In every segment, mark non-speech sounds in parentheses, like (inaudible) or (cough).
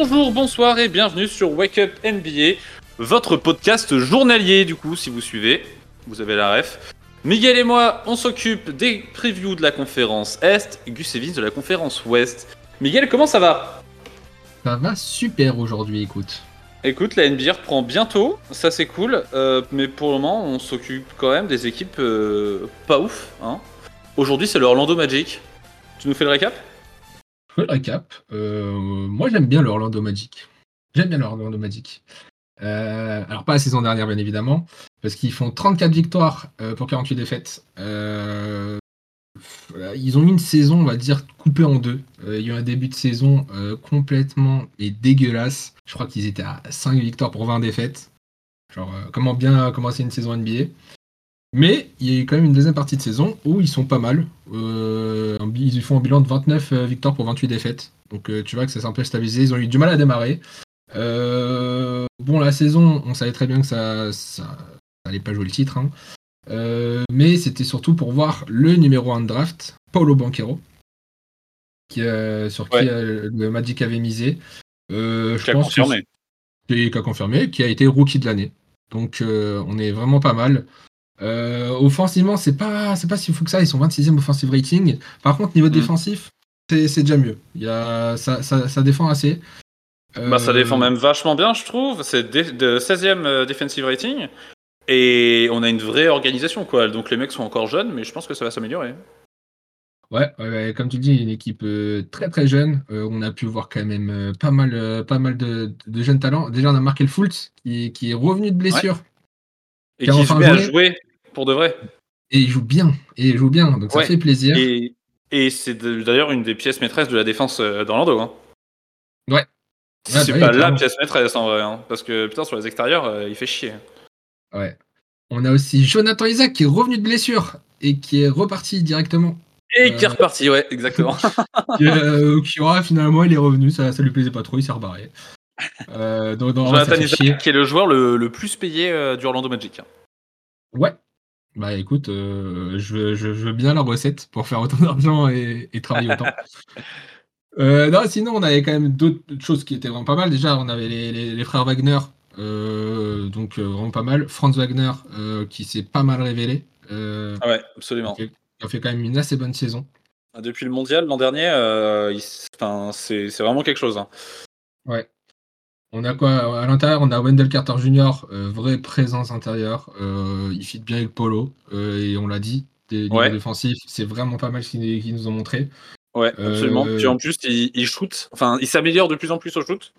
Bonjour, bonsoir et bienvenue sur Wake Up NBA, votre podcast journalier du coup si vous suivez, vous avez la ref. Miguel et moi, on s'occupe des previews de la conférence Est, et Gus Evans de la conférence Ouest. Miguel, comment ça va? Ça va super aujourd'hui, écoute. Écoute, la NBA reprend bientôt, ça c'est cool, euh, mais pour le moment on s'occupe quand même des équipes euh, pas ouf. Hein. Aujourd'hui c'est le Orlando Magic. Tu nous fais le récap? Récap. Euh, moi j'aime bien le Orlando Magic. J'aime bien le Orlando Magic. alors pas la saison dernière bien évidemment, parce qu'ils font 34 victoires pour 48 défaites. Ils ont eu une saison, on va dire, coupée en deux. il y a un début de saison complètement et dégueulasse. Je crois qu'ils étaient à 5 victoires pour 20 défaites. Genre, comment bien commencer une saison NBA. Mais il y a eu quand même une deuxième partie de saison où ils sont pas mal. ils font un bilan de 29 victoires pour 28 défaites. Donc tu vois que ça s'est un peu stabilisé. Ils ont eu du mal à démarrer. bon, la saison, on savait très bien que ça, ça, allait pas jouer le titre. Hein. Euh, mais c'était surtout pour voir le numéro 1 de draft, Paulo Banquero, qui, euh, sur qui euh, le Magic avait misé. je qui a confirmé. qui a confirmé, qui a été rookie de l'année. Donc on est vraiment pas mal. Offensivement, c'est pas, c'est pas si fou que ça. Ils sont 26e offensive rating. Par contre, niveau mm. défensif, c'est déjà mieux. Il y a, ça, ça, défend assez. Bah, ça défend même vachement bien, je trouve. C'est de 16e defensive rating. Et on a une vraie organisation, quoi. Donc les mecs sont encore jeunes, mais je pense que ça va s'améliorer. Ouais, comme tu dis, une équipe euh, très très jeune. Euh, on a pu voir quand même euh, pas mal, pas mal de, jeunes talents. Déjà, on a marqué le Fultz qui, qui est revenu de blessure. Et qui, se met à jouer pour de vrai. Et il joue bien. Et il joue bien. Donc ça fait plaisir. Et, c'est d'ailleurs une des pièces maîtresses de la défense d'Orlando. Hein. Ouais. c'est bah pas la pièce maîtresse en vrai. Hein, parce que putain, sur les extérieurs, il fait chier. Ouais. On a aussi Jonathan Isaac qui est revenu de blessure et qui est reparti directement. Et qui est euh, reparti, ouais, exactement. (laughs) Euh, qui, finalement, il est revenu, ça, ça lui plaisait pas trop, il s'est rebarré. Euh, Jonathan Isaac qui est le joueur le, plus payé du Orlando Magic. Ouais. Bah écoute, je, veux bien la recette pour faire autant d'argent et, travailler autant. (laughs) non, sinon, on avait quand même d'autres choses qui étaient vraiment pas mal. Déjà, on avait les frères Wagner euh, donc euh, vraiment pas mal. Franz Wagner euh, qui s'est pas mal révélé. Ah ouais, absolument. Il a fait quand même une assez bonne saison. Ah, depuis le mondial l'an dernier, c'est vraiment quelque chose. Hein. Ouais. On a quoi à l'intérieur On a Wendell Carter Jr., vraie présence intérieure. il fit bien avec Polo, et on l'a dit, des défensifs, c'est vraiment pas mal ce qu'ils nous ont montré. Ouais, absolument. Puis en plus, il, il shoot, enfin, il s'améliore de plus en plus au shoot.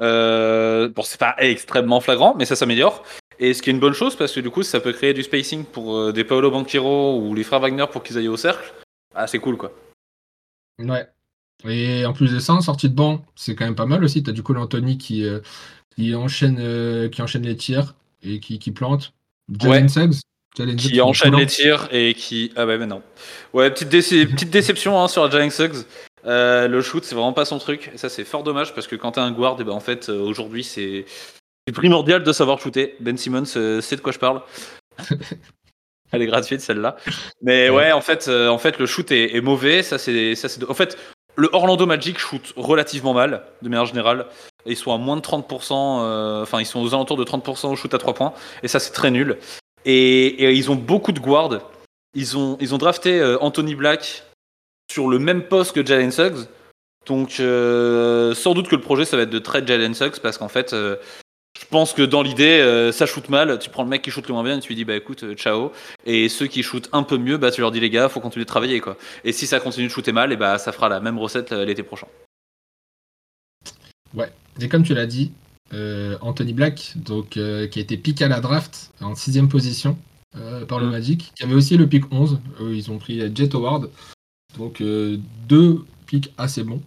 Euh, bon, c'est pas extrêmement flagrant, mais ça s'améliore. Et ce qui est une bonne chose parce que du coup, ça peut créer du spacing pour euh, des Paolo Banquero ou les frères Wagner pour qu'ils aillent au cercle. Ah, c'est cool quoi. Ouais. Et en plus de ça, en sortie de banc, c'est quand même pas mal aussi. T'as du coup l'Anthony qui, euh, qui, enchaîne, qui enchaîne les tirs et qui, qui plante. Jalen Suggs. qui enchaîne les tirs et qui. Ah ouais, mais non. Ouais, petite, (laughs) petite déception hein, sur Jalen Suggs. Euh, le shoot, c'est vraiment pas son truc. Et ça, c'est fort dommage parce que quand t'es un guard, et eh ben, en fait, euh, aujourd'hui, c'est primordial de savoir shooter. Ben Simmons euh, sait de quoi je parle. (laughs) Elle est gratuite celle-là. Mais ouais, en fait, en fait, le shoot est, mauvais. Ça, c'est, ça, c'est. En fait, le Orlando Magic shoot relativement mal, de manière générale. Ils sont à moins de 30%, enfin, ils sont aux alentours de 30% au shoot à 3 points. Et ça, c'est très nul. Et, ils ont beaucoup de guards. Ils ont, drafté Anthony Black, sur le même poste que Jalen Suggs. Donc, euh, sans doute que le projet, ça va être de trade Jalen Suggs parce qu'en fait, euh, pense que dans l'idée, euh, ça shoot mal. Tu prends le mec qui shoot le moins bien et tu lui dis, bah écoute, ciao. Et ceux qui shootent un peu mieux, bah tu leur dis, les gars, faut continuer de travailler. quoi. Et si ça continue de shooter mal, et bah ça fera la même recette l'été prochain. Ouais, et comme tu l'as dit, Anthony Black, donc, qui a été pick à la draft en sixième position par le mm. Magic, qui avait aussi le pick 11. ils ont pris Jet Howard. Donc euh, deux pics assez bons.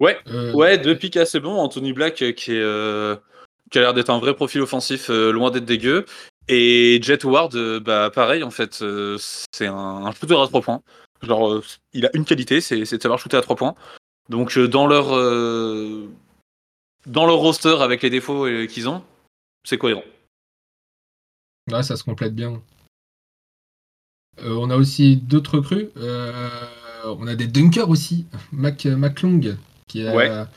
Ouais, euh, ouais, deux pics assez bons. Anthony Black euh, qui, est, qui a l'air d'être un vrai profil offensif, loin d'être dégueu. Et Jet Ward, bah pareil en fait, c'est un, un, shooter à trois points. Genre, il a une qualité, c'est de savoir shooter à trois points. Donc dans leur dans leur roster avec les défauts qu'ils ont, c'est cohérent. Ouais, ça se complète bien. Euh, on a aussi d'autres recrues. Euh, on a des dunkers aussi. Mac, McClung, qui a,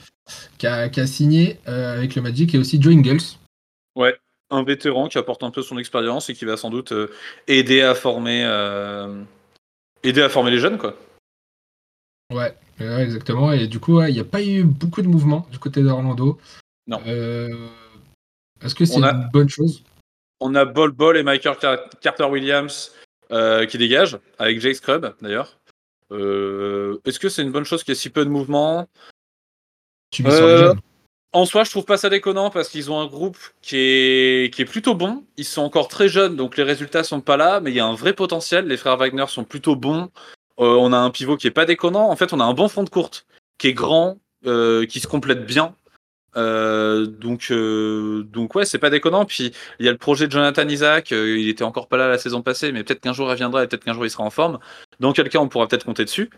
qui a, signé avec le Magic et aussi Joe Ingles. Ouais, un vétéran qui apporte un peu son expérience et qui va sans doute aider à former aider à former les jeunes quoi. Ouais, exactement. Et du coup, il n'y a pas eu beaucoup de mouvements du côté d'Orlando. Non. Est-ce que c'est une bonne chose? On a Bol Bol et Michael Carter Williams euh, qui dégagent, avec Jake Scrub d'ailleurs. Euh, est-ce que c'est une bonne chose qu'il y ait si peu de mouvements? Euh, En soi, je trouve pas ça déconnant parce qu'ils ont un groupe qui est, qui est plutôt bon. Ils sont encore très jeunes, donc les résultats sont pas là, mais il y a un vrai potentiel. Les frères Wagner sont plutôt bons. on a un pivot qui est pas déconnant. En fait, on a un bon fond de courte qui est grand, qui se complète bien. Euh, donc, euh, donc ouais, c'est pas déconnant. Puis il y a le projet de Jonathan Isaac. Euh, il était encore pas là la saison passée, mais peut-être qu'un jour il reviendra et peut-être qu'un jour il sera en forme. Dans quel cas, on pourra peut-être compter dessus.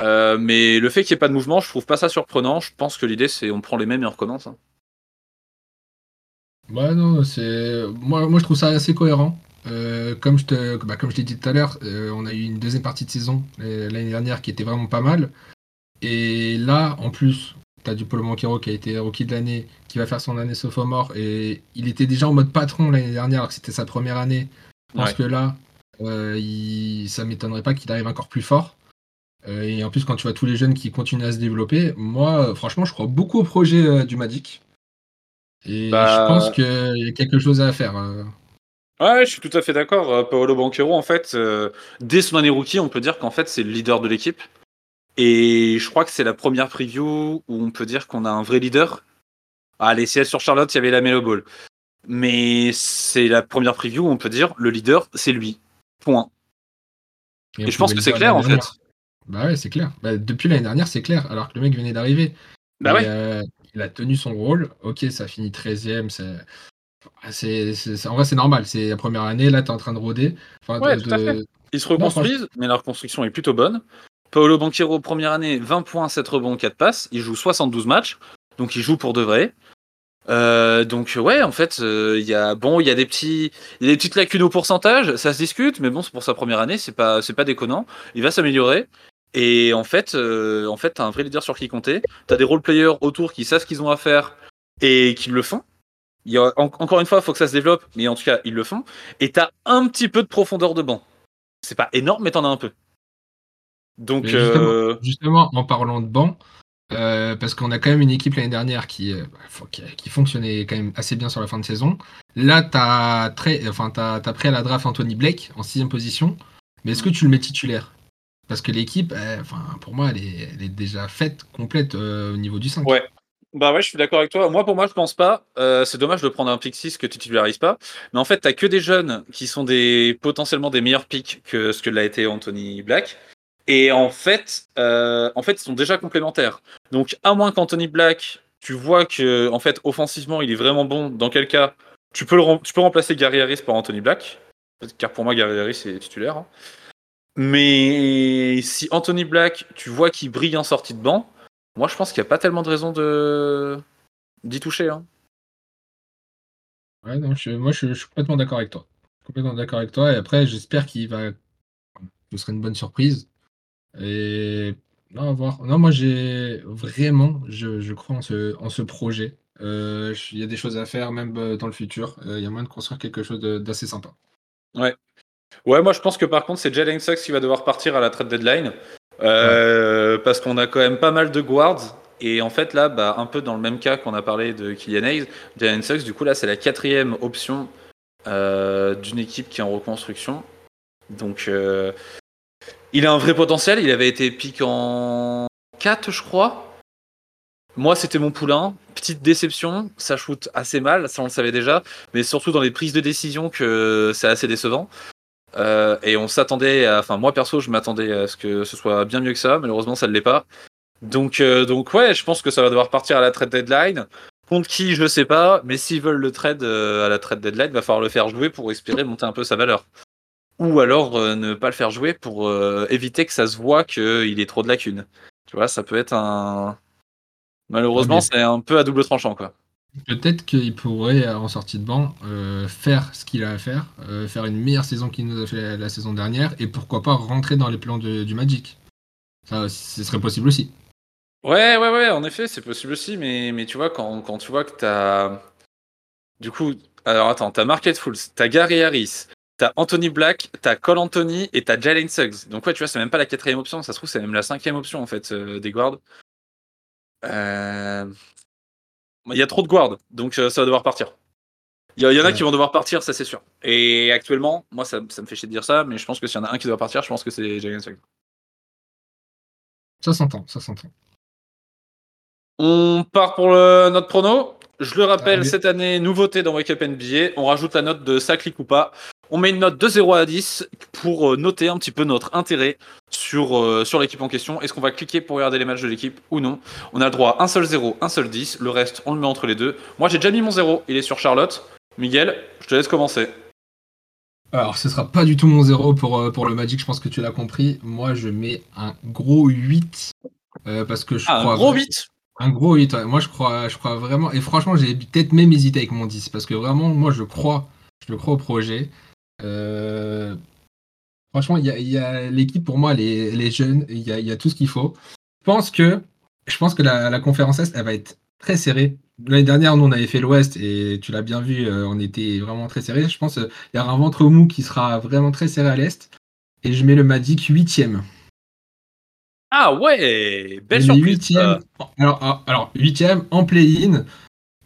Mais le fait qu'il n'y ait pas de mouvement, je trouve pas ça surprenant. Je pense que l'idée, c'est on prend les mêmes et on recommence. Hein. Ouais, non, c'est moi, moi je trouve ça assez cohérent. comme je te, bah, comme je l'ai dit tout à l'heure, on a eu une deuxième partie de saison l'année dernière qui était vraiment pas mal. Et là, en plus, T'as du Paul Manquero qui a été rookie de l'année, qui va faire son année sophomore, et il était déjà en mode patron l'année dernière, alors que c'était sa première année. Parce que là, euh, il... ça m'étonnerait pas qu'il arrive encore plus fort. Euh, et en plus, quand tu vois tous les jeunes qui continuent à se développer, moi, franchement, je crois beaucoup au projet euh, du Magic. Et bah, je pense qu'il y a quelque chose à faire. Ouais, je suis tout à fait d'accord. Paolo Banquero, en fait, dès son année rookie, on peut dire qu'en fait, c'est le leader de l'équipe. Et je crois que c'est la première preview où on peut dire qu'on a un vrai leader. Ah, les CS sur Charlotte, il y avait la Melo Ball. Mais c'est la première preview où on peut dire le leader, c'est lui. Point. Et, je pense que c'est clair en fait. Bah ouais, c'est clair. Bah, depuis l'année dernière, c'est clair, alors que le mec venait d'arriver. Bah ouais. Euh, il a tenu son rôle. Ok, ça finit 13ème. C'est... En vrai, c'est normal. C'est la première année. Là, tu es en train de rôder. ouais, tout à fait. Ils se reconstruisent, mais leur construction est plutôt bonne. Paolo Banquero, première année, 20 points, 7 rebonds, 4 passes. Il joue 72 matchs, donc il joue pour de vrai. Euh, donc ouais, en fait, euh, il y a bon, il y a des petits, y a des petites lacunes au pourcentage, ça se discute, mais bon, c'est pour sa première année, c'est pas, c'est pas déconnant. Il va s'améliorer. Et en fait, euh, en fait, t'as un vrai leader sur qui compter. T'as des role players autour qui savent ce qu'ils ont à faire et qui le font. Il y a, encore une fois, il faut que ça se développe, mais en tout cas, ils le font. Et t'as un petit peu de profondeur de banc. C'est pas énorme, mais t'en as un peu. Donc, euh, justement, en parlant de banc, euh, parce qu'on a quand même une équipe l'année dernière qui, euh, qui, fonctionnait quand même assez bien sur la fin de saison. Là, tu as, enfin, as, pris à la draft Anthony Blake en sixième position, mais est-ce que tu le mets titulaire? Parce que l'équipe, enfin, pour moi, elle est, déjà faite, complète au niveau du 5. Ouais. Bah ouais, je suis d'accord avec toi. Moi, pour moi, je pense pas. c'est dommage de prendre un pick 6 que tu titularises pas. Mais en fait, t'as que des jeunes qui sont des potentiellement des meilleurs picks que ce que l'a été Anthony Black. Et en fait, euh, en fait, ils sont déjà complémentaires. Donc, à moins qu'Anthony Black, tu vois que, en fait, offensivement, il est vraiment bon. Dans quel cas, tu peux, le, tu peux remplacer Gary Harris par Anthony Black. Car pour moi, Gary Harris est titulaire. Hein. Mais si Anthony Black, tu vois qu'il brille en sortie de banc, moi, je pense qu'il n'y a pas tellement de raison de d'y toucher. Hein. Ouais, non, moi, je, je, suis complètement d'accord avec toi. Complètement d'accord avec toi. Et après, j'espère qu'il va. Ce serait une bonne surprise. Et non, voir. Non, moi j'ai vraiment, je, crois en ce, en ce projet. Euh, il y a des choses à faire même euh, dans le futur. Euh, il y a moyen de construire quelque chose d'assez sympa. Ouais. Ouais, moi je pense que par contre c'est Jalen Sachs qui va devoir partir à la trade deadline. Parce qu'on a quand même pas mal de guards. Et en fait là, bah, un peu dans le même cas qu'on a parlé de Kylian Hayes, Jalen Sachs, du coup là c'est la quatrième option d'une équipe qui est en reconstruction. Donc il a un vrai potentiel. Il avait été pick en 4, je crois. Moi, c'était mon poulain. Petite déception. Ça shoot assez mal, ça on le savait déjà. Mais surtout dans les prises de décision que c'est assez décevant. Euh, et on s'attendait à. Enfin, moi perso, je m'attendais à ce que ce soit bien mieux que ça. Malheureusement, ça ne l'est pas. Donc, euh, donc, ouais, je pense que ça va devoir partir à la trade deadline. Contre qui, je ne sais pas. Mais s'ils veulent le trade euh, à la trade deadline, il va falloir le faire jouer pour espérer monter un peu sa valeur ou alors ne pas le faire jouer pour éviter que ça se voit qu'il est trop de lacunes. Tu vois, ça peut être un. Malheureusement, c'est un peu à double tranchant, quoi. Peut-être qu'il pourrait, en sortie de banc, euh, faire ce qu'il a à faire, faire une meilleure saison qu'il nous a fait la, saison dernière, et pourquoi pas rentrer dans les plans du Magic. Ça, ce serait possible aussi. Ouais, ouais, ouais, en effet, c'est possible aussi, mais, mais tu vois, quand, quand tu vois que t'as. Du coup, alors attends, t'as Market Fools, t'as Gary Harris, t'as Anthony Black, t'as Cole Anthony et t'as Jalen Suggs. Donc ouais, tu vois, c'est même pas la quatrième option, ça se trouve, c'est même la cinquième option en fait euh, des guards. Euh, il y a trop de guards, donc euh, ça va devoir partir. Il y, en a qui vont devoir partir, ça c'est sûr. Et actuellement, moi ça, ça, me fait chier de dire ça, mais je pense que s'il y en a un qui doit partir, je pense que c'est Jalen. Ça s'entend, ça s'entend. On part pour le, notre prono. Je le rappelle, cette année, nouveauté dans Wake Up NBA, on rajoute la note de ça clique ou pas. On met une note de 0 à 10 pour euh, noter un petit peu notre intérêt sur, euh, sur l'équipe en question. Est-ce qu'on va cliquer pour regarder les matchs de l'équipe ou non? On a le droit à un seul 0, un seul 10. Le reste, on le met entre les deux. Moi, j'ai déjà mis mon 0. Il est sur Charlotte. Miguel, je te laisse commencer. Alors, ce sera pas du tout mon 0 pour, euh, pour le Magic, je pense que tu l'as compris. Moi, je mets un gros 8 parce que je ah, crois. Un gros 8 un gros 8, moi je crois, je crois vraiment, et franchement j'ai peut-être même hésité avec mon 10, parce que vraiment moi je crois, je crois au projet. Euh, franchement, il y a, l'équipe pour moi, elle est, jeune, il y a, tout ce qu'il faut. Je pense que, je pense que la, conférence Est, elle va être très serrée. L'année dernière, nous on avait fait l'Ouest et tu l'as bien vu, euh, on était vraiment très serré. Je pense qu'il y aura un ventre mou qui sera vraiment très serré à l'Est. Et je mets le Magic 8ème. Ah ouais, belle surprise. Alors, ah, alors, huitième en play-in.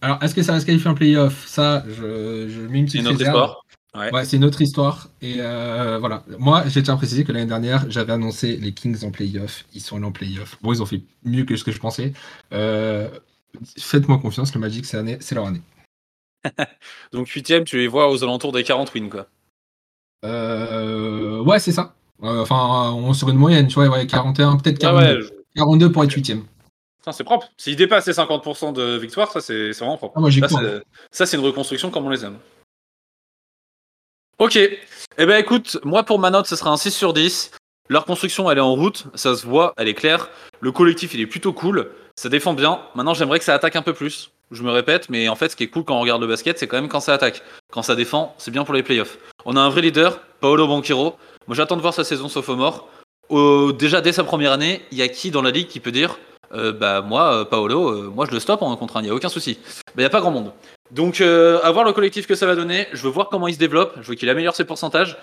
Alors, est-ce que ça va se qualifier en play-off? Ça, je, je mets une petite C'est une autre Ouais, c'est une autre histoire. Et euh, voilà. Moi, j'ai tiens à préciser que l'année dernière, j'avais annoncé les Kings en play-off. Ils sont allés en play-off. Bon, ils ont fait mieux que ce que je pensais. Euh, faites-moi confiance, le Magic, c'est leur année. (laughs) Donc, huitième, tu les vois aux alentours des 40 wins, quoi. Euh, ouais, c'est ça. Enfin, on sur une moyenne, tu vois, ouais, 41, peut-être 42. 42 pour être 8 C'est propre. S'il dépasse les 50% de victoire, ça c'est vraiment propre. Ah, ça, c'est une reconstruction comme on les aime. Ok. Eh ben écoute, moi pour ma note, ce sera un 6 sur 10. Leur construction, elle est en route, ça se voit, elle est claire. Le collectif, il est plutôt cool. Ça défend bien. Maintenant, j'aimerais que ça attaque un peu plus. Je me répète, mais en fait, ce qui est cool quand on regarde le basket, c'est quand même quand ça attaque. Quand ça défend, c'est bien pour les playoffs. On a un vrai leader, Paolo Banquero. Moi, j'attends de voir sa saison sophomore. déjà, dès sa première année, il y a qui dans la ligue qui peut dire euh, Bah, moi, euh, Paolo, euh, moi, je le stoppe en contre un, il n'y a aucun souci. Bah, il n'y a pas grand monde. Donc, à voir le collectif que ça va donner. Je veux voir comment il se développe. Je veux qu'il améliore ses pourcentages.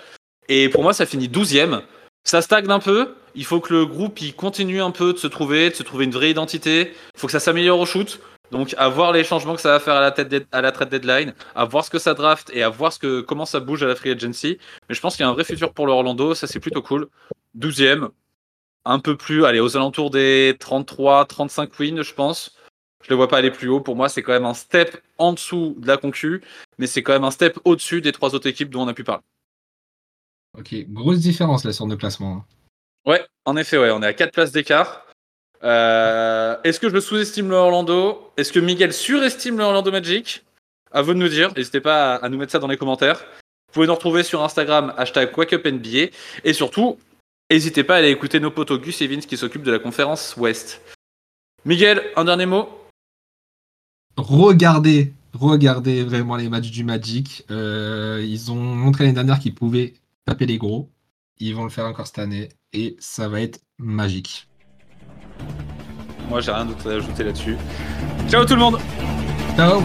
Et pour moi, ça finit 12ème. Ça stagne un peu. Il faut que le groupe il continue un peu de se trouver, de se trouver une vraie identité. Il faut que ça s'améliore au shoot. Donc à voir les changements que ça va faire à la, tête à la trade deadline, à voir ce que ça draft et à voir ce que, comment ça bouge à la free agency. Mais je pense qu'il y a un vrai futur pour le Orlando, ça c'est plutôt cool. 12e, un peu plus, allez, aux alentours des 33, 35 wins, je pense. Je ne le vois pas aller plus haut. Pour moi, c'est quand même un step en dessous de la concu, mais c'est quand même un step au-dessus des trois autres équipes dont on a pu parler. Ok, grosse différence là sur nos classements. Hein. Ouais, en effet, ouais, on est à 4 places d'écart. Euh, est-ce que je sous-estime le Orlando? Est-ce que Miguel surestime le Orlando Magic? À vous de nous dire. N'hésitez pas à, nous mettre ça dans les commentaires. Vous pouvez nous retrouver sur Instagram, hashtag WakeUpNBA. Et surtout, n'hésitez pas à aller écouter nos potes Gus et Vince qui s'occupent de la conférence Ouest. Miguel, un dernier mot? Regardez, regardez vraiment les matchs du Magic. Euh, ils ont montré l'année dernière qu'ils pouvaient taper les gros. Ils vont le faire encore cette année et ça va être magique. Moi, j'ai rien d'autre à ajouter là-dessus. Ciao tout le monde Ciao